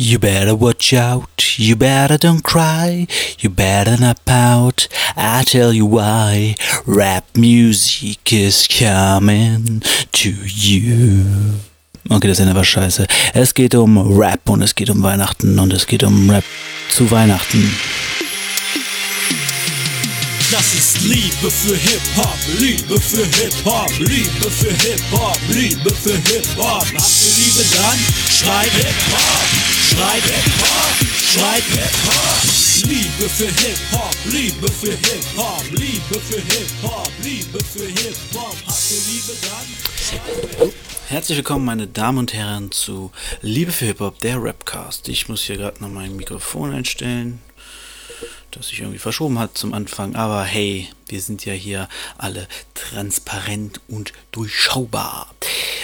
You better watch out, you better don't cry, you better not pout, I tell you why, rap music is coming to you. Okay, das Ende war scheiße. Es geht um Rap und es geht um Weihnachten und es geht um Rap zu Weihnachten. Das ist Liebe für Hip-Hop, Liebe für Hip-Hop, Liebe für Hip-Hop, Liebe für Hip-Hop. Habt ihr Liebe dann? Schreib Hip-Hop, schreib Hip-Hop, schreib Hip-Hop. Liebe für Hip-Hop, Liebe für Hip-Hop, Liebe für Hip-Hop, Liebe für Hip-Hop. Habt ihr Liebe dann? Herzlich willkommen, meine Damen und Herren, zu Liebe für Hip-Hop, der Rapcast. Ich muss hier gerade noch mein Mikrofon einstellen das sich irgendwie verschoben hat zum Anfang. Aber hey, wir sind ja hier alle transparent und durchschaubar.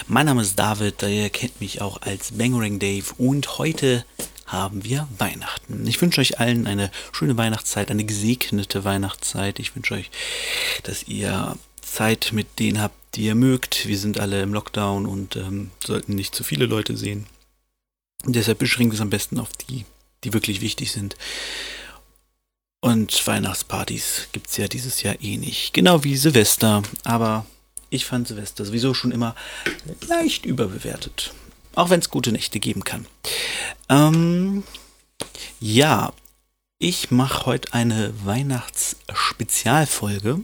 Mein Name ist David, ihr kennt mich auch als Bangering Dave und heute haben wir Weihnachten. Ich wünsche euch allen eine schöne Weihnachtszeit, eine gesegnete Weihnachtszeit. Ich wünsche euch, dass ihr Zeit mit denen habt, die ihr mögt. Wir sind alle im Lockdown und ähm, sollten nicht zu viele Leute sehen. Und deshalb beschränkt es am besten auf die, die wirklich wichtig sind. Und Weihnachtspartys gibt es ja dieses Jahr eh nicht. Genau wie Silvester. Aber ich fand Silvester sowieso schon immer leicht überbewertet. Auch wenn es gute Nächte geben kann. Ähm, ja, ich mache heute eine Weihnachtsspezialfolge.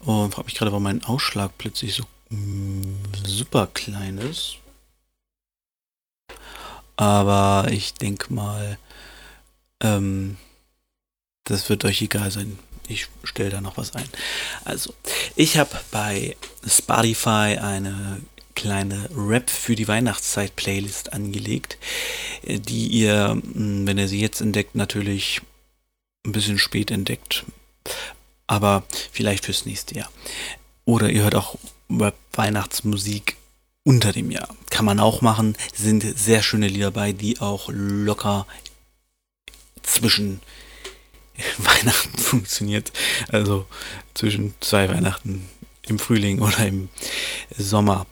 Und frage mich gerade, warum mein Ausschlag plötzlich so mm, super klein ist. Aber ich denke mal, ähm, das wird euch egal sein. Ich stelle da noch was ein. Also, ich habe bei Spotify eine kleine Rap für die Weihnachtszeit Playlist angelegt, die ihr, hm, wenn ihr sie jetzt entdeckt, natürlich ein bisschen spät entdeckt. Aber vielleicht fürs nächste Jahr. Oder ihr hört auch Rap Weihnachtsmusik unter dem Jahr. Kann man auch machen. Sind sehr schöne Lieder bei, die auch locker zwischen Weihnachten funktioniert. Also zwischen zwei Weihnachten im Frühling oder im Sommer.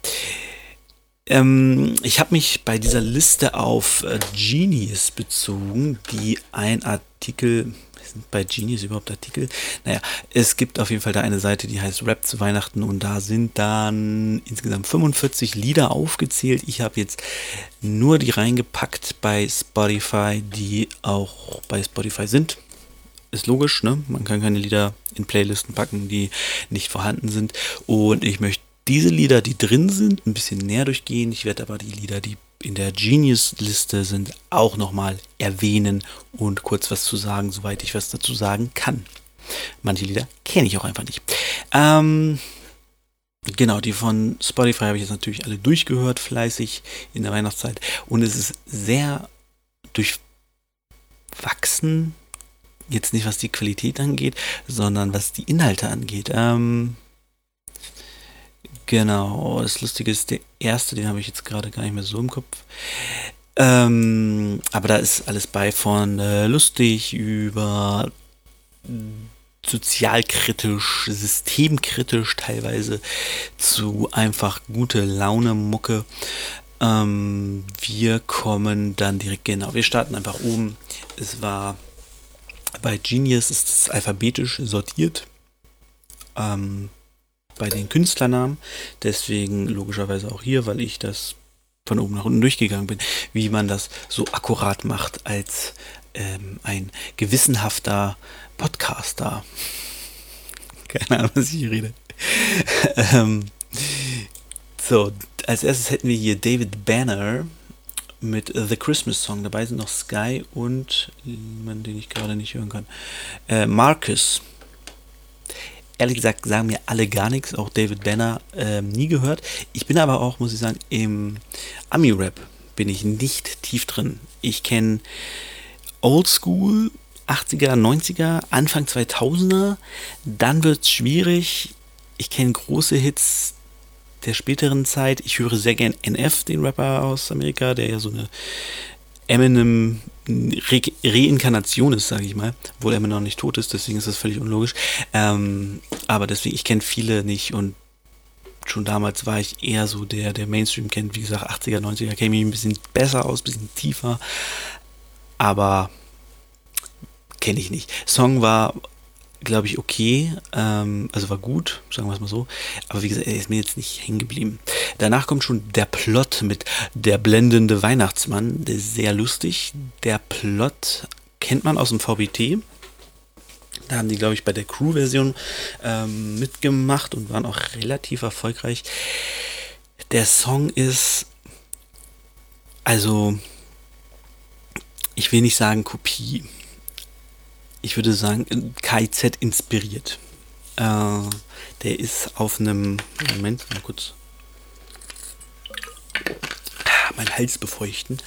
Ähm, ich habe mich bei dieser Liste auf äh, Genius bezogen, die ein Artikel, sind bei Genius überhaupt Artikel? Naja, es gibt auf jeden Fall da eine Seite, die heißt Rap zu Weihnachten und da sind dann insgesamt 45 Lieder aufgezählt. Ich habe jetzt nur die reingepackt bei Spotify, die auch bei Spotify sind ist logisch, ne? Man kann keine Lieder in Playlisten packen, die nicht vorhanden sind. Und ich möchte diese Lieder, die drin sind, ein bisschen näher durchgehen. Ich werde aber die Lieder, die in der Genius-Liste sind, auch nochmal erwähnen und kurz was zu sagen, soweit ich was dazu sagen kann. Manche Lieder kenne ich auch einfach nicht. Ähm, genau, die von Spotify habe ich jetzt natürlich alle durchgehört, fleißig in der Weihnachtszeit. Und es ist sehr durchwachsen, jetzt nicht was die Qualität angeht, sondern was die Inhalte angeht. Ähm, genau, das Lustige ist, der erste, den habe ich jetzt gerade gar nicht mehr so im Kopf. Ähm, aber da ist alles bei von äh, lustig über sozialkritisch, systemkritisch teilweise zu einfach gute Laune Mucke. Ähm, wir kommen dann direkt genau. Wir starten einfach oben. Es war bei Genius ist es alphabetisch sortiert. Ähm, bei den Künstlernamen. Deswegen logischerweise auch hier, weil ich das von oben nach unten durchgegangen bin, wie man das so akkurat macht als ähm, ein gewissenhafter Podcaster. Keine Ahnung, was ich hier rede. ähm, so, als erstes hätten wir hier David Banner mit The Christmas Song. Dabei sind noch Sky und jemand, den ich gerade nicht hören kann. Äh, Marcus. Ehrlich gesagt sagen mir alle gar nichts, auch David Banner äh, nie gehört. Ich bin aber auch, muss ich sagen, im Ami-Rap bin ich nicht tief drin. Ich kenne Oldschool, 80er, 90er, Anfang 2000er. Dann wird es schwierig. Ich kenne große Hits der späteren Zeit. Ich höre sehr gern NF, den Rapper aus Amerika, der ja so eine Eminem Re Reinkarnation ist, sage ich mal, obwohl Eminem noch nicht tot ist, deswegen ist das völlig unlogisch. Ähm, aber deswegen, ich kenne viele nicht und schon damals war ich eher so der, der Mainstream kennt. Wie gesagt, 80er, 90er käme ich ein bisschen besser aus, ein bisschen tiefer. Aber kenne ich nicht. Song war, glaube ich, okay. Ähm, also war gut, sagen wir es mal so. Aber wie gesagt, er ist mir jetzt nicht hängen geblieben. Danach kommt schon der Plot mit Der blendende Weihnachtsmann. Der ist sehr lustig. Der Plot kennt man aus dem VBT. Da haben die, glaube ich, bei der Crew-Version ähm, mitgemacht und waren auch relativ erfolgreich. Der Song ist, also, ich will nicht sagen Kopie. Ich würde sagen, KIZ inspiriert. Äh, der ist auf einem, Moment, mal kurz, mein Hals befeuchten.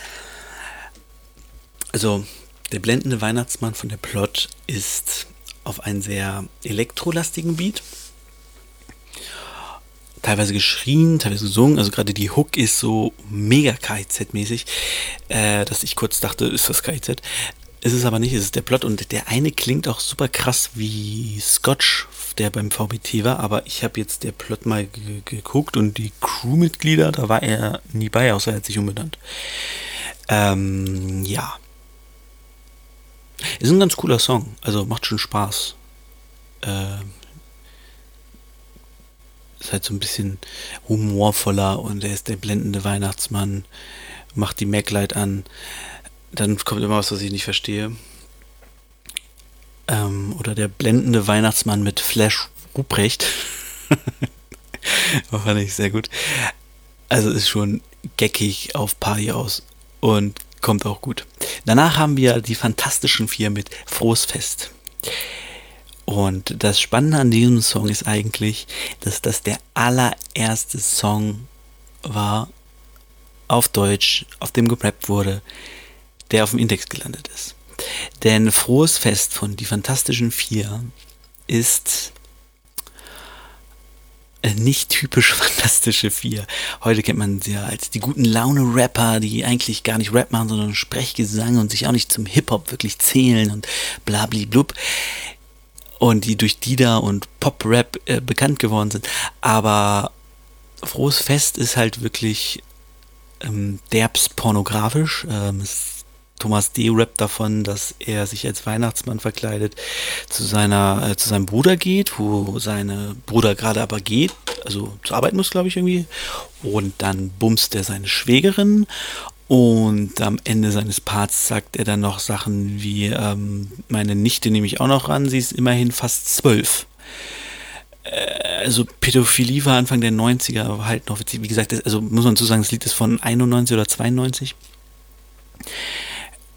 Also, der blendende Weihnachtsmann von der Plot ist auf einen sehr elektrolastigen Beat. Teilweise geschrien, teilweise gesungen. Also gerade die Hook ist so mega KIZ-mäßig, äh, dass ich kurz dachte, ist das KIZ. Ist es aber nicht, es ist der Plot und der eine klingt auch super krass wie Scotch, der beim VBT war, aber ich habe jetzt der Plot mal geguckt und die Crewmitglieder, da war er nie bei, außer er hat sich umbenannt. Ähm, ja. Ist ein ganz cooler Song, also macht schon Spaß. Äh, ist halt so ein bisschen humorvoller und er ist der blendende Weihnachtsmann, macht die Maglight an. Dann kommt immer was, was ich nicht verstehe. Ähm, oder der blendende Weihnachtsmann mit Flash Ruprecht. fand ich sehr gut. Also ist schon geckig auf Party aus und kommt auch gut. Danach haben wir die Fantastischen Vier mit Frohes Fest. Und das Spannende an diesem Song ist eigentlich, dass das der allererste Song war auf Deutsch, auf dem gerappt wurde, der auf dem Index gelandet ist. Denn Frohes Fest von Die Fantastischen Vier ist äh, nicht typisch Fantastische Vier. Heute kennt man sie ja als die guten Laune-Rapper, die eigentlich gar nicht Rap machen, sondern Sprechgesang und sich auch nicht zum Hip-Hop wirklich zählen und blabli-blub. Und die durch Dida und Pop-Rap äh, bekannt geworden sind. Aber Frohes Fest ist halt wirklich ähm, derbs pornografisch. Ähm, es Thomas D. rappt davon, dass er sich als Weihnachtsmann verkleidet zu seiner, äh, zu seinem Bruder geht, wo seine Bruder gerade aber geht, also zur Arbeit muss, glaube ich, irgendwie. Und dann bumst er seine Schwägerin und am Ende seines Parts sagt er dann noch Sachen wie, ähm, meine Nichte nehme ich auch noch ran, sie ist immerhin fast zwölf. Äh, also Pädophilie war Anfang der 90er halt noch, wie gesagt, also muss man zu sagen, das Lied ist von 91 oder 92.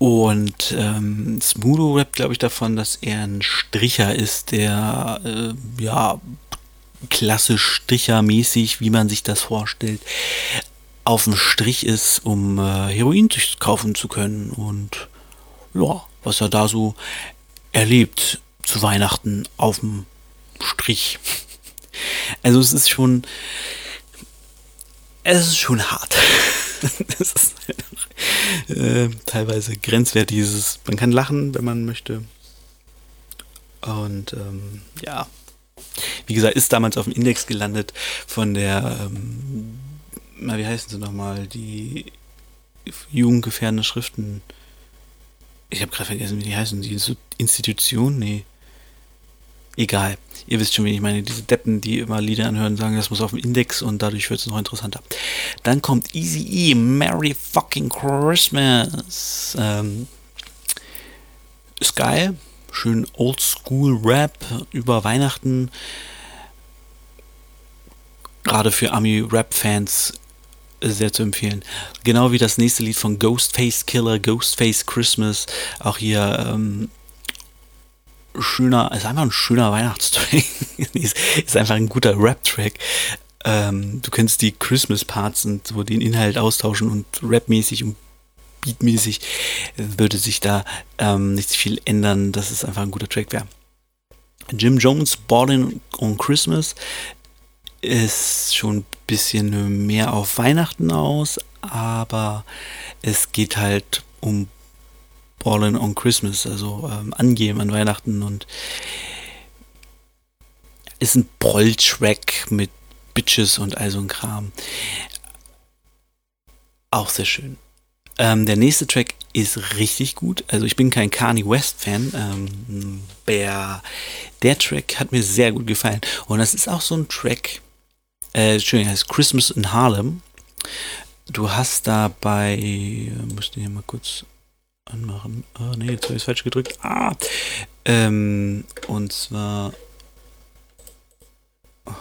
Und ähm, Smudo rappt, glaube ich, davon, dass er ein Stricher ist, der äh, ja klassisch Strichermäßig, wie man sich das vorstellt, auf dem Strich ist, um äh, Heroin kaufen zu können. Und ja, was er da so erlebt zu Weihnachten auf dem Strich. Also es ist schon, es ist schon hart. das ist äh, teilweise grenzwertig. Dieses, man kann lachen, wenn man möchte. Und ähm, ja, wie gesagt, ist damals auf dem Index gelandet von der, ähm, na, wie heißen sie nochmal, die jugendgefährdende Schriften. Ich habe gerade vergessen, wie die heißen. Die Institution? Nee. Egal. Ihr wisst schon, wie ich meine. Diese Deppen, die immer Lieder anhören, sagen, das muss auf dem Index und dadurch wird es noch interessanter. Dann kommt Easy E, Merry fucking Christmas. Ähm, ist geil. Schön Oldschool Rap über Weihnachten. Gerade für Ami-Rap-Fans sehr zu empfehlen. Genau wie das nächste Lied von Ghostface Killer, Ghostface Christmas. Auch hier ähm, schöner, ist einfach ein schöner Weihnachtstrack. ist, einfach ein guter Rap-Track. Ähm, du kennst die Christmas-Parts und so den Inhalt austauschen und rapmäßig und beatmäßig würde sich da ähm, nicht viel ändern, dass es einfach ein guter Track wäre. Jim Jones Ballin' on Christmas ist schon ein bisschen mehr auf Weihnachten aus, aber es geht halt um Ballin' on Christmas, also ähm, angeben an Weihnachten und ist ein Proll-Track mit Bitches und all so ein Kram. Auch sehr schön. Ähm, der nächste Track ist richtig gut. Also ich bin kein Kanye West Fan. Ähm, der, der Track hat mir sehr gut gefallen. Und das ist auch so ein Track, äh, Entschuldigung, heißt Christmas in Harlem. Du hast dabei, äh, müsste hier mal kurz anmachen. Oh nee, jetzt habe ich es falsch gedrückt. Ah! Ähm, und zwar. Oh,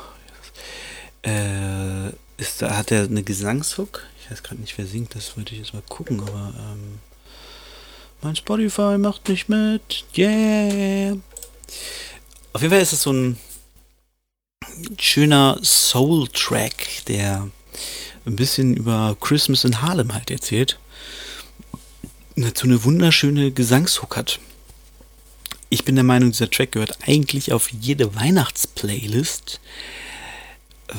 äh, ist, da hat er eine Gesangshook. Ich weiß gerade nicht, wer singt, das wollte ich jetzt mal gucken, aber ähm, mein Spotify macht nicht mit. Yeah! Auf jeden Fall ist es so ein schöner Soul-Track, der ein bisschen über Christmas in Harlem halt erzählt. Dazu eine wunderschöne Gesangshook hat. Ich bin der Meinung, dieser Track gehört eigentlich auf jede Weihnachtsplaylist,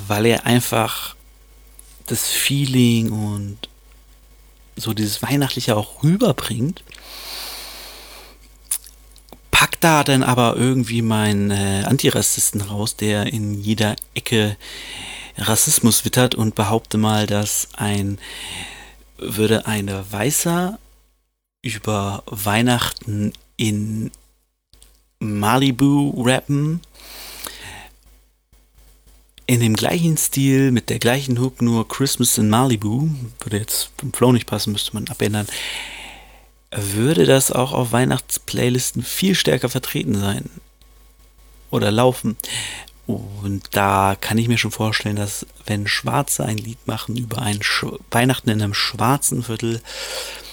weil er einfach das Feeling und so dieses Weihnachtliche auch rüberbringt. Packt da dann aber irgendwie meinen äh, Antirassisten raus, der in jeder Ecke Rassismus wittert und behaupte mal, dass ein würde ein Weißer über Weihnachten in Malibu rappen. In dem gleichen Stil, mit der gleichen Hook, nur Christmas in Malibu. Würde jetzt vom Flow nicht passen, müsste man abändern. Würde das auch auf Weihnachtsplaylisten viel stärker vertreten sein. Oder laufen. Und da kann ich mir schon vorstellen, dass wenn Schwarze ein Lied machen über ein Sch Weihnachten in einem schwarzen Viertel,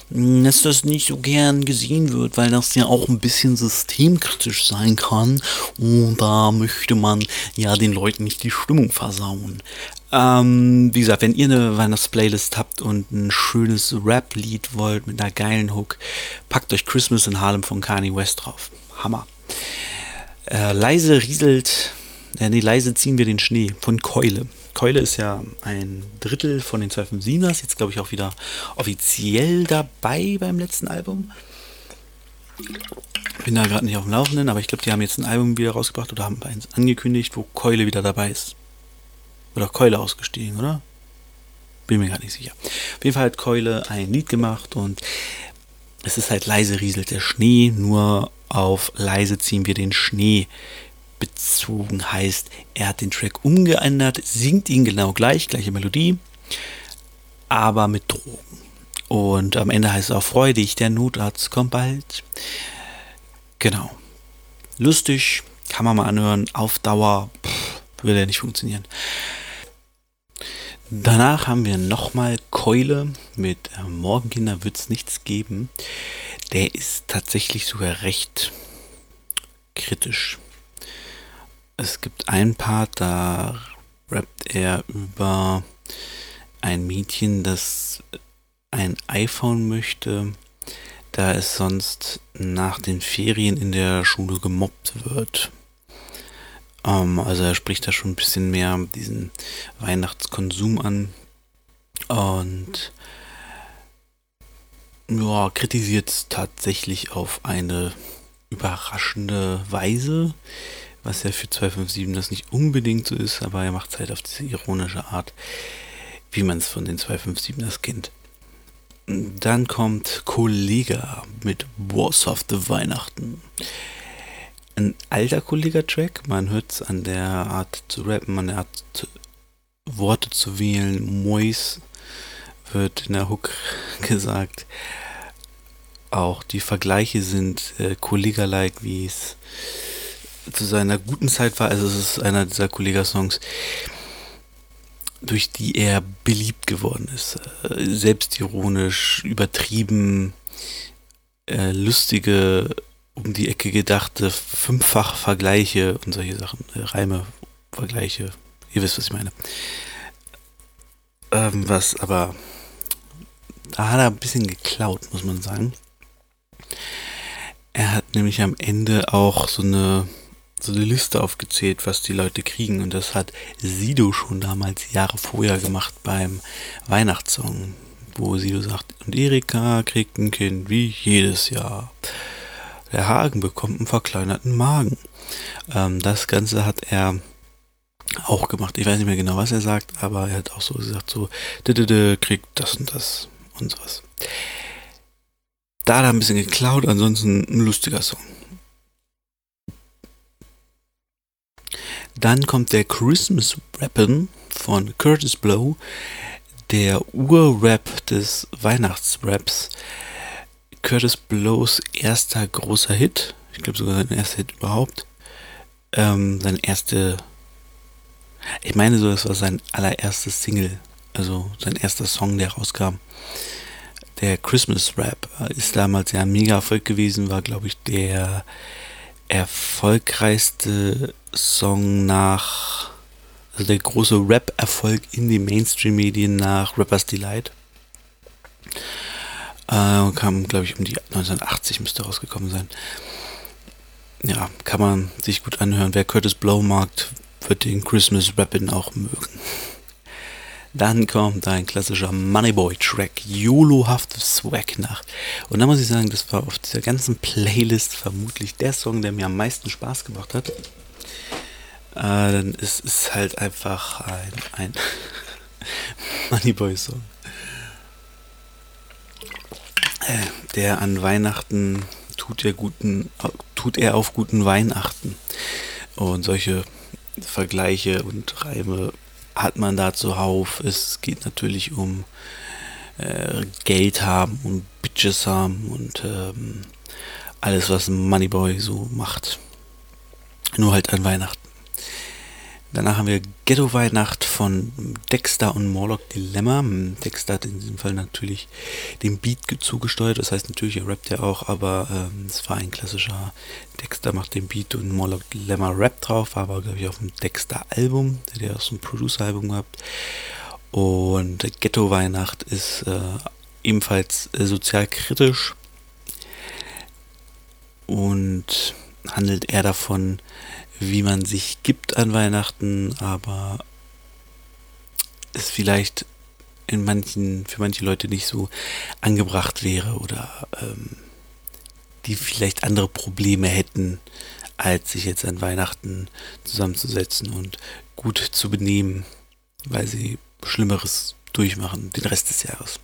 dass das nicht so gern gesehen wird, weil das ja auch ein bisschen systemkritisch sein kann. Und da möchte man ja den Leuten nicht die Stimmung versauen. Ähm, wie gesagt, wenn ihr eine Weihnachtsplaylist habt und ein schönes Rap-Lied wollt mit einer geilen Hook, packt euch Christmas in Harlem von Kanye West drauf. Hammer. Äh, leise rieselt, äh, nee, leise ziehen wir den Schnee von Keule. Keule ist ja ein Drittel von den 257ers, jetzt glaube ich auch wieder offiziell dabei beim letzten Album. Bin da gerade nicht auf dem Laufenden, aber ich glaube, die haben jetzt ein Album wieder rausgebracht oder haben eins angekündigt, wo Keule wieder dabei ist. Oder Keule ausgestiegen, oder? Bin mir gar nicht sicher. Auf jeden Fall hat Keule ein Lied gemacht und es ist halt leise rieselt der Schnee, nur auf leise ziehen wir den Schnee bezogen heißt, er hat den Track umgeändert, singt ihn genau gleich, gleiche Melodie, aber mit Drogen. Und am Ende heißt es auch freudig, der Notarzt kommt bald. Genau. Lustig, kann man mal anhören, auf Dauer würde er nicht funktionieren. Danach haben wir nochmal Keule mit äh, Morgenkinder wird es nichts geben. Der ist tatsächlich sogar recht kritisch. Es gibt ein Part, da rappt er über ein Mädchen, das ein iPhone möchte, da es sonst nach den Ferien in der Schule gemobbt wird. Ähm, also er spricht da schon ein bisschen mehr diesen Weihnachtskonsum an und ja, kritisiert es tatsächlich auf eine überraschende Weise was ja für 257 das nicht unbedingt so ist, aber er macht es halt auf diese ironische Art, wie man es von den 257ers kennt. Dann kommt Kollega mit Warsofte Weihnachten. Ein alter Kollega-Track, man hört es an der Art zu rappen, an der Art zu, Worte zu wählen. Mois wird in der Hook gesagt. Auch die Vergleiche sind äh, Kollega-like, wie es zu seiner guten Zeit war. Also es ist einer dieser Kollega-Songs, durch die er beliebt geworden ist. Äh, selbstironisch, übertrieben, äh, lustige, um die Ecke gedachte, fünffach Vergleiche und solche Sachen. Äh, Reime, Vergleiche. Ihr wisst, was ich meine. Ähm, was aber, da hat er ein bisschen geklaut, muss man sagen. Er hat nämlich am Ende auch so eine so eine Liste aufgezählt, was die Leute kriegen. Und das hat Sido schon damals Jahre vorher gemacht beim Weihnachtssong, wo Sido sagt, und Erika kriegt ein Kind wie jedes Jahr. Der Hagen bekommt einen verkleinerten Magen. Ähm, das Ganze hat er auch gemacht. Ich weiß nicht mehr genau, was er sagt, aber er hat auch so gesagt, so, kriegt das und das und sowas. Da hat er ein bisschen geklaut, ansonsten ein lustiger Song. Dann kommt der Christmas Rappin von Curtis Blow, der Ur-Rap des Weihnachtsraps. Curtis Blows erster großer Hit, ich glaube sogar sein erster Hit überhaupt. Ähm, sein erste, ich meine so, das war sein allererstes Single, also sein erster Song, der rauskam. Der Christmas Rap ist damals ja ein mega Erfolg gewesen, war glaube ich der erfolgreichste Song nach, also der große Rap-Erfolg in den Mainstream-Medien nach Rappers Delight. Äh, kam, glaube ich, um die 1980 müsste rausgekommen sein. Ja, kann man sich gut anhören. Wer Curtis Blow mag, wird den Christmas Rappin auch mögen. Dann kommt ein klassischer Moneyboy-Track, YOLO-hafte Swag-Nacht. Und da muss ich sagen, das war auf dieser ganzen Playlist vermutlich der Song, der mir am meisten Spaß gemacht hat. Äh, dann ist es halt einfach ein, ein Moneyboy-Song. Äh, der an Weihnachten tut er guten, tut er auf guten Weihnachten. Und solche Vergleiche und Reime hat man da zuhauf. Es geht natürlich um äh, Geld haben und Bitches haben und ähm, alles, was Moneyboy so macht. Nur halt an Weihnachten. Danach haben wir Ghetto Weihnacht von Dexter und Morlock Dilemma. Dexter hat in diesem Fall natürlich den Beat zugesteuert, das heißt natürlich, er rappt ja auch, aber ähm, es war ein klassischer Dexter macht den Beat und Morlock Dilemma Rap drauf, war aber glaube ich auf dem Dexter-Album, der hat auch so ein Producer-Album gehabt. Und Ghetto Weihnacht ist äh, ebenfalls äh, sozial und handelt eher davon, wie man sich gibt an Weihnachten, aber es vielleicht in manchen, für manche Leute nicht so angebracht wäre oder ähm, die vielleicht andere Probleme hätten, als sich jetzt an Weihnachten zusammenzusetzen und gut zu benehmen, weil sie Schlimmeres durchmachen den Rest des Jahres.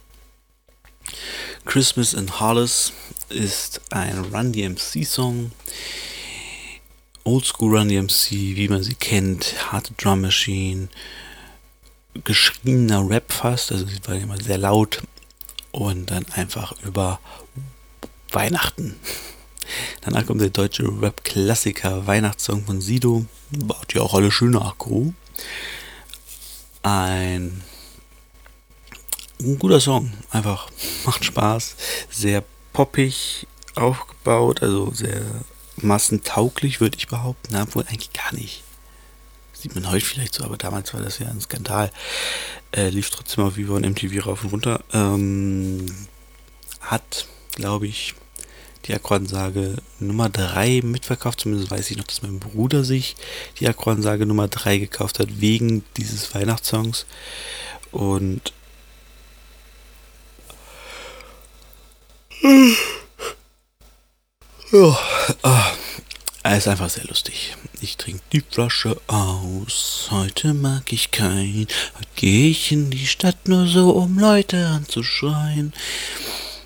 Christmas in Hollis ist ein Run DMC Song, Oldschool Run DMC, wie man sie kennt, harte Drum Machine, geschriebener Rap fast, also sie war immer sehr laut und dann einfach über Weihnachten. Danach kommt der deutsche Rap-Klassiker Weihnachtssong von Sido, baut ja auch alle schöne Akku. Ein, ein guter Song, einfach macht Spaß, sehr poppig aufgebaut, also sehr massentauglich, würde ich behaupten, obwohl eigentlich gar nicht. Sieht man heute vielleicht so, aber damals war das ja ein Skandal. Äh, lief trotzdem auf Vivo und MTV rauf und runter. Ähm, hat, glaube ich, die Akkordensage Nummer 3 mitverkauft. Zumindest weiß ich noch, dass mein Bruder sich die Akkordensage Nummer 3 gekauft hat, wegen dieses Weihnachtssongs. Und ja, er ist einfach sehr lustig. Ich trinke die Flasche aus. Heute mag ich keinen. Heute gehe ich in die Stadt nur so, um Leute anzuschreien.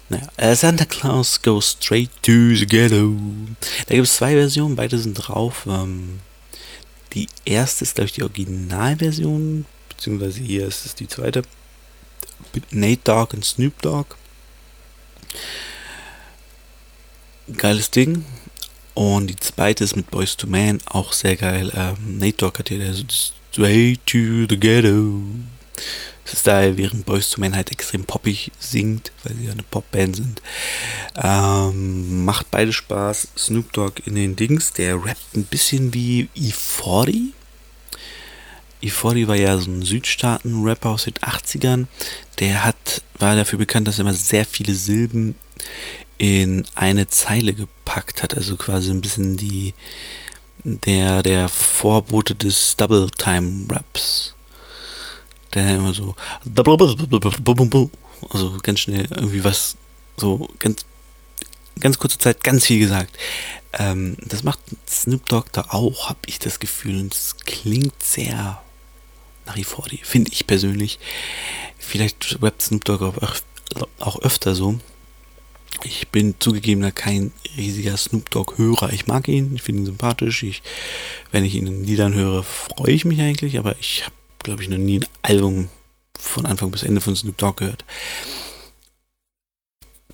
Naja, äh, Santa Claus goes straight to the ghetto. Da gibt es zwei Versionen, beide sind drauf. Ähm, die erste ist, glaube ich, die Originalversion, beziehungsweise hier ist es die zweite. Mit Nate Dogg und Snoop Dogg geiles Ding. Und die zweite ist mit Boys to Man, auch sehr geil. Ähm, Nate Dogg hat hier der Straight to the Ghetto. Style, während Boys to Man halt extrem poppig singt, weil sie ja eine Popband sind. Ähm, macht beide Spaß. Snoop Dogg in den Dings, der rappt ein bisschen wie E40. E40 war ja so ein Südstaaten-Rapper aus den 80ern. Der hat, war dafür bekannt, dass er immer sehr viele Silben in eine Zeile gepackt hat, also quasi ein bisschen die der der Vorbote des Double Time Raps. Der immer so also ganz schnell irgendwie was so ganz ganz kurze Zeit ganz viel gesagt. Ähm, das macht Snoop Dogg da auch, habe ich das Gefühl. Und es klingt sehr nach wie vor, finde ich persönlich. Vielleicht rappt Snoop Dogg auch, auch öfter so. Ich bin zugegebener kein riesiger Snoop Dogg-Hörer. Ich mag ihn, ich finde ihn sympathisch. Ich, wenn ich ihn in Liedern höre, freue ich mich eigentlich, aber ich habe, glaube ich, noch nie ein Album von Anfang bis Ende von Snoop Dogg gehört.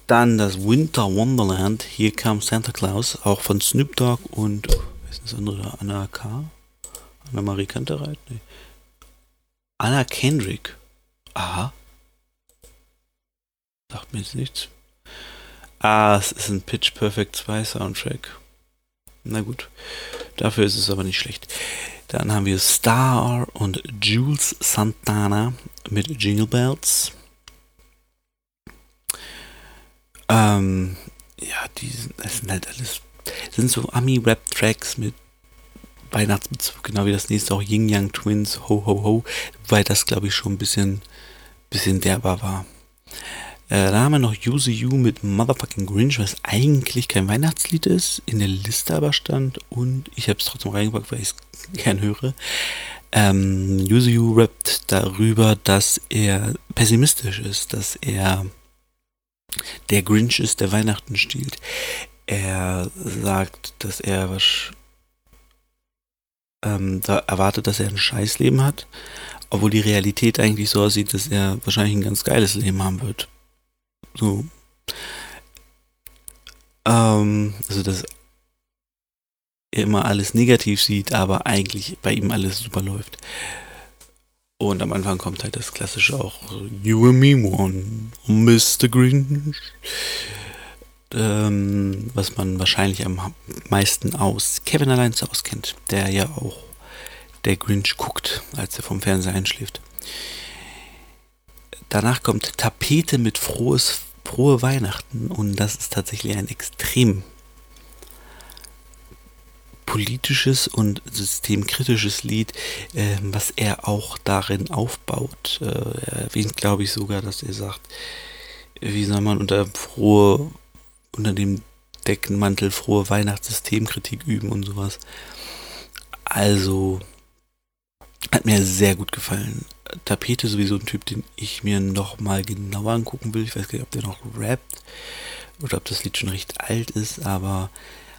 Dann das Winter Wonderland, Here Comes Santa Claus, auch von Snoop Dogg und, oh, wer ist das andere? Anna K? Anna Marie Kantereit? Nee. Anna Kendrick. Aha. Sagt mir jetzt nichts. Ah, es ist ein Pitch Perfect 2 Soundtrack. Na gut. Dafür ist es aber nicht schlecht. Dann haben wir Star und Jules Santana mit Jingle Bells. Ähm, ja, die sind, das sind halt alles, sind so Ami-Rap-Tracks mit Weihnachtsbezug, genau wie das nächste auch Yin Yang Twins, Ho Ho Ho, weil das glaube ich schon ein bisschen, bisschen derber war. Äh, da haben wir noch Use You mit Motherfucking Grinch, was eigentlich kein Weihnachtslied ist, in der Liste aber stand und ich habe es trotzdem reingepackt, weil ich es gern höre. Ähm, Use You rappt darüber, dass er pessimistisch ist, dass er der Grinch ist, der Weihnachten stiehlt. Er sagt, dass er was ähm, da erwartet, dass er ein Scheißleben hat, obwohl die Realität eigentlich so aussieht, dass er wahrscheinlich ein ganz geiles Leben haben wird. So. Ähm, also, dass er immer alles negativ sieht, aber eigentlich bei ihm alles super läuft. Und am Anfang kommt halt das klassische auch You and me one, Mr. Grinch. Ähm, was man wahrscheinlich am meisten aus Kevin allein zu Hause kennt, der ja auch der Grinch guckt, als er vom Fernseher einschläft. Danach kommt Tapete mit frohes, frohe Weihnachten und das ist tatsächlich ein extrem politisches und systemkritisches Lied, äh, was er auch darin aufbaut. Äh, er erwähnt, glaube ich, sogar, dass er sagt, wie soll man unter frohe, unter dem Deckenmantel frohe Weihnachtssystemkritik üben und sowas. Also, hat mir sehr gut gefallen. Tapete sowieso ein Typ, den ich mir noch mal genauer angucken will. Ich weiß gar nicht, ob der noch rappt oder ob das Lied schon recht alt ist, aber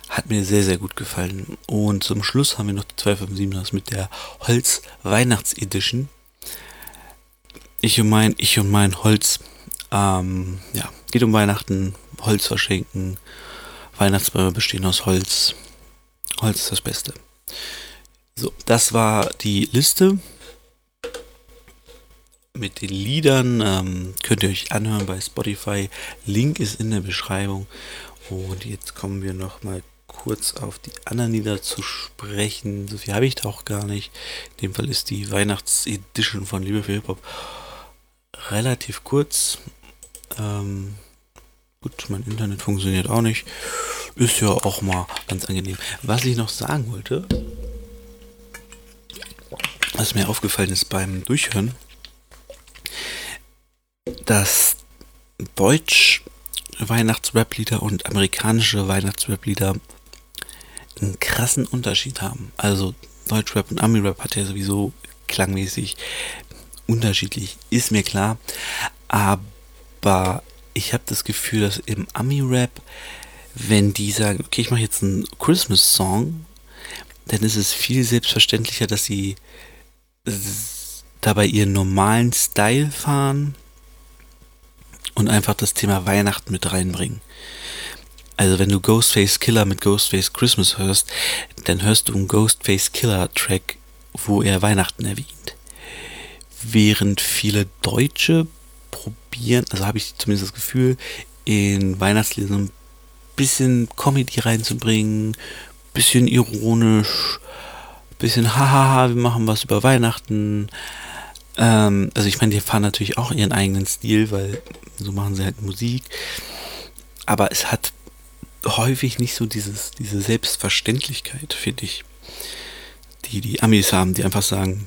hat mir sehr, sehr gut gefallen. Und zum Schluss haben wir noch die 257 mit der Holz Weihnachts Edition. Ich und mein, ich und mein Holz. Ähm, ja, geht um Weihnachten, Holz verschenken. Weihnachtsbäume bestehen aus Holz. Holz ist das Beste. So, das war die Liste mit den Liedern. Ähm, könnt ihr euch anhören bei Spotify. Link ist in der Beschreibung. Und jetzt kommen wir noch mal kurz auf die anderen Lieder zu sprechen. So viel habe ich da auch gar nicht. In dem Fall ist die Weihnachtsedition von Liebe für Hip-Hop relativ kurz. Ähm, gut, mein Internet funktioniert auch nicht. Ist ja auch mal ganz angenehm. Was ich noch sagen wollte, was mir aufgefallen ist beim Durchhören, dass Deutsch Weihnachtsrap-Lieder und amerikanische Weihnachtsrap-Lieder einen krassen Unterschied haben. Also Deutschrap und Ami-Rap hat ja sowieso klangmäßig unterschiedlich, ist mir klar. Aber ich habe das Gefühl, dass im Ami-Rap, wenn die sagen, okay, ich mache jetzt einen Christmas-Song, dann ist es viel selbstverständlicher, dass sie dabei ihren normalen Style fahren und einfach das Thema Weihnachten mit reinbringen. Also wenn du Ghostface Killer mit Ghostface Christmas hörst, dann hörst du einen Ghostface Killer Track, wo er Weihnachten erwähnt. Während viele Deutsche probieren, also habe ich zumindest das Gefühl, in Weihnachtslieder so ein bisschen Comedy reinzubringen, bisschen ironisch, bisschen hahaha, wir machen was über Weihnachten. Ähm, also ich meine, die fahren natürlich auch ihren eigenen Stil, weil so machen sie halt Musik. Aber es hat häufig nicht so dieses, diese Selbstverständlichkeit, finde ich, die die Amis haben, die einfach sagen,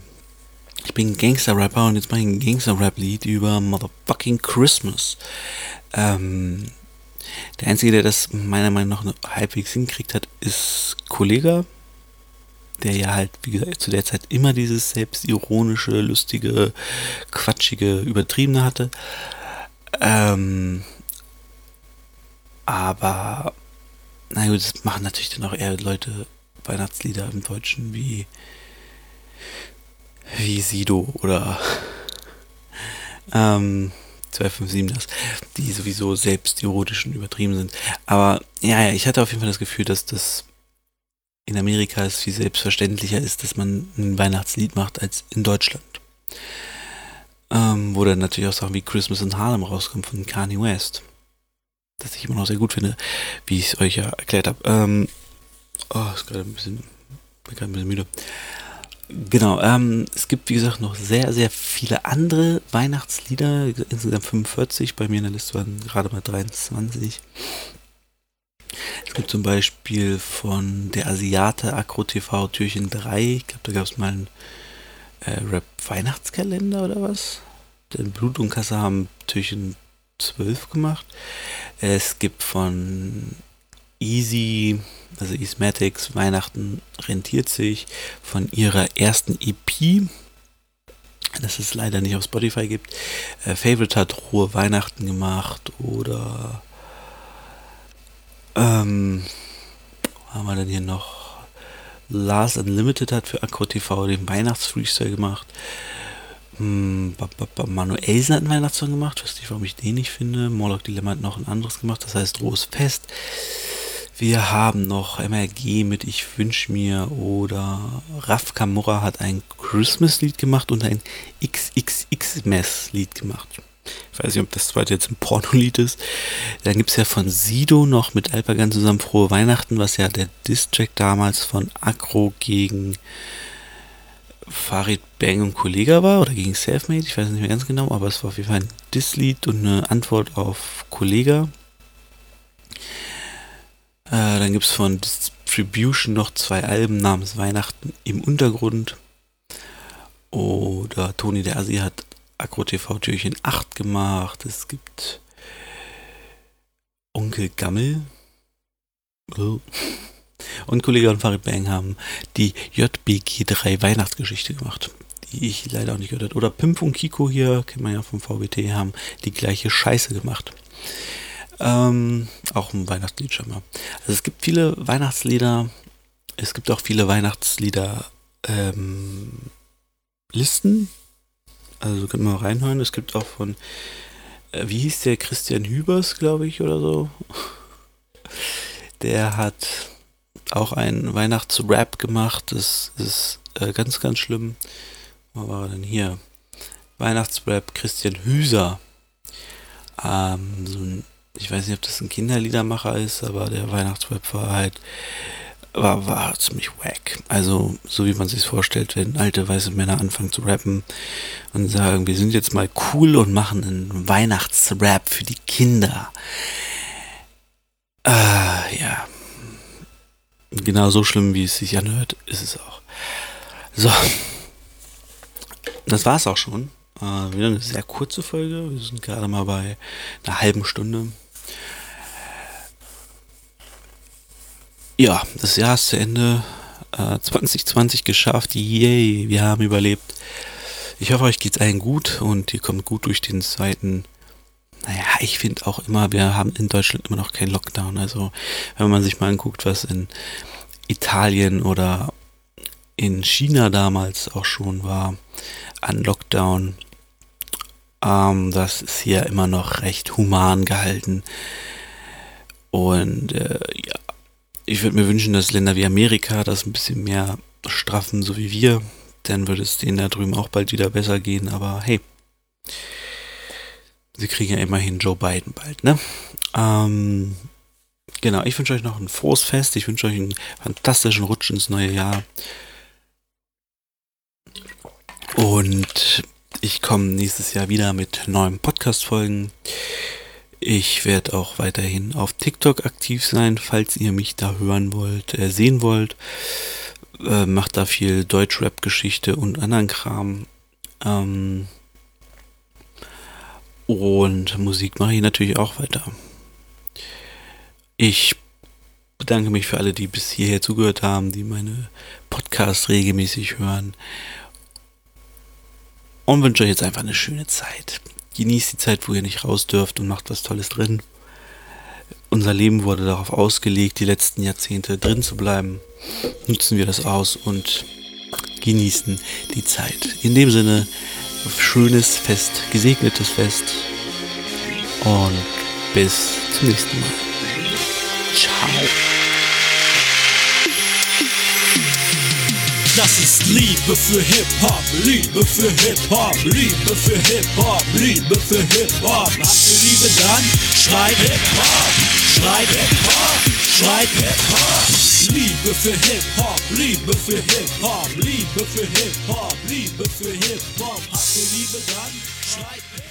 ich bin Gangster-Rapper und jetzt mache ich ein Gangster-Rap-Lied über Motherfucking Christmas. Ähm, Der Einzige, der das meiner Meinung nach halbwegs hinkriegt hat, ist Kollega, der ja halt, wie gesagt, zu der Zeit immer dieses selbstironische, lustige, quatschige, übertriebene hatte. Ähm, aber, na gut, das machen natürlich dann auch eher Leute Weihnachtslieder im Deutschen wie, wie Sido oder ähm, 257 das, die sowieso selbstironisch und übertrieben sind. Aber ja, ja, ich hatte auf jeden Fall das Gefühl, dass das in Amerika es viel selbstverständlicher ist, dass man ein Weihnachtslied macht als in Deutschland. Ähm, wo dann natürlich auch Sachen wie Christmas in Harlem rauskommen von Kanye West. Das ich immer noch sehr gut finde, wie ich es euch ja erklärt habe. Ähm, oh, ist gerade ein bisschen, bin gerade ein bisschen müde. Genau, ähm, es gibt wie gesagt noch sehr, sehr viele andere Weihnachtslieder, insgesamt 45, bei mir in der Liste waren gerade mal 23. Es gibt zum Beispiel von der Asiate Akro TV Türchen 3, ich glaube, da gab es mal einen äh, Rap-Weihnachtskalender oder was? Den Blut und Kasse haben Türchen 12 gemacht. Es gibt von Easy, also Easmatics, Weihnachten rentiert sich von ihrer ersten EP, das es leider nicht auf Spotify gibt. Äh, Favorite hat Ruhe Weihnachten gemacht oder ähm, haben wir denn hier noch? Lars Unlimited hat für Akro TV den Weihnachtsfreestyle gemacht. Hm, Manuelsen hat einen Weihnachtssong gemacht. Weiß nicht, warum ich den nicht finde. Morlock Dilemma hat noch ein anderes gemacht. Das heißt Rohes Fest. Wir haben noch MRG mit Ich wünsch mir oder Raf Kamura hat ein Christmas-Lied gemacht und ein XXX-Mess-Lied gemacht. Ich weiß nicht, ob das zweite jetzt ein Pornolied ist. Dann gibt es ja von Sido noch mit Alpagan zusammen Frohe Weihnachten, was ja der Distrack damals von Akro gegen Farid Bang und Kollega war oder gegen Selfmade, ich weiß nicht mehr ganz genau, aber es war auf jeden Fall ein Diss-Lied und eine Antwort auf Kollega. Äh, dann gibt es von Distribution noch zwei Alben namens Weihnachten im Untergrund. Oder Toni der Asi hat Agro TV Türchen 8 gemacht. Es gibt Onkel Gammel. Und Kollege und Farid Bang haben die JBG3 Weihnachtsgeschichte gemacht, die ich leider auch nicht gehört habe. Oder Pimp und Kiko hier, kennt man ja vom VBT, haben die gleiche Scheiße gemacht. Ähm, auch ein Weihnachtslied schon mal. Also es gibt viele Weihnachtslieder. Es gibt auch viele Weihnachtslieder ähm, Listen. Also wir mal reinhören. Es gibt auch von, äh, wie hieß der, Christian Hübers, glaube ich, oder so. Der hat auch einen Weihnachtsrap gemacht. Das ist äh, ganz, ganz schlimm. Wo war er denn hier? Weihnachtsrap Christian Hüser. Ähm, so ein ich weiß nicht, ob das ein Kinderliedermacher ist, aber der Weihnachtsrap war halt, war, war ziemlich wack. Also, so wie man sich vorstellt, wenn alte weiße Männer anfangen zu rappen und sagen, wir sind jetzt mal cool und machen einen Weihnachtsrap für die Kinder. Äh, ja. Genau so schlimm, wie es sich anhört, ist es auch. So. Das war's auch schon. Äh, wieder eine sehr kurze Folge. Wir sind gerade mal bei einer halben Stunde. Ja, das Jahr ist zu Ende. Äh, 2020 geschafft. Yay, wir haben überlebt. Ich hoffe, euch geht's allen gut und ihr kommt gut durch den zweiten. Naja, ich finde auch immer, wir haben in Deutschland immer noch keinen Lockdown. Also, wenn man sich mal anguckt, was in Italien oder in China damals auch schon war an Lockdown, ähm, das ist hier immer noch recht human gehalten. Und äh, ja, ich würde mir wünschen, dass Länder wie Amerika das ein bisschen mehr straffen, so wie wir. Dann würde es denen da drüben auch bald wieder besser gehen. Aber hey, sie kriegen ja immerhin Joe Biden bald, ne? Ähm, genau, ich wünsche euch noch ein frohes Fest. Ich wünsche euch einen fantastischen Rutsch ins neue Jahr. Und ich komme nächstes Jahr wieder mit neuen Podcast-Folgen. Ich werde auch weiterhin auf TikTok aktiv sein, falls ihr mich da hören wollt, äh, sehen wollt. Äh, macht da viel Deutschrap-Geschichte und anderen Kram. Ähm, und Musik mache ich natürlich auch weiter. Ich bedanke mich für alle, die bis hierher zugehört haben, die meine Podcasts regelmäßig hören. Und wünsche euch jetzt einfach eine schöne Zeit. Genießt die Zeit, wo ihr nicht raus dürft und macht was Tolles drin. Unser Leben wurde darauf ausgelegt, die letzten Jahrzehnte drin zu bleiben. Nutzen wir das aus und genießen die Zeit. In dem Sinne, schönes Fest, gesegnetes Fest und bis zum nächsten Mal. Ciao. Das ist Liebe für Hip-Hop, Liebe für Hip-Hop, Liebe für Hip-Hop, Liebe für Hip-Hop. Habt ihr Liebe dann? Schreib Hip-Hop, schreib Hip-Hop, schreib Hip-Hop. Liebe für Hip-Hop, Liebe für Hip-Hop, Liebe für Hip-Hop, Liebe für Hip-Hop. Habt ihr Liebe dann? Schreit Hip-Hop.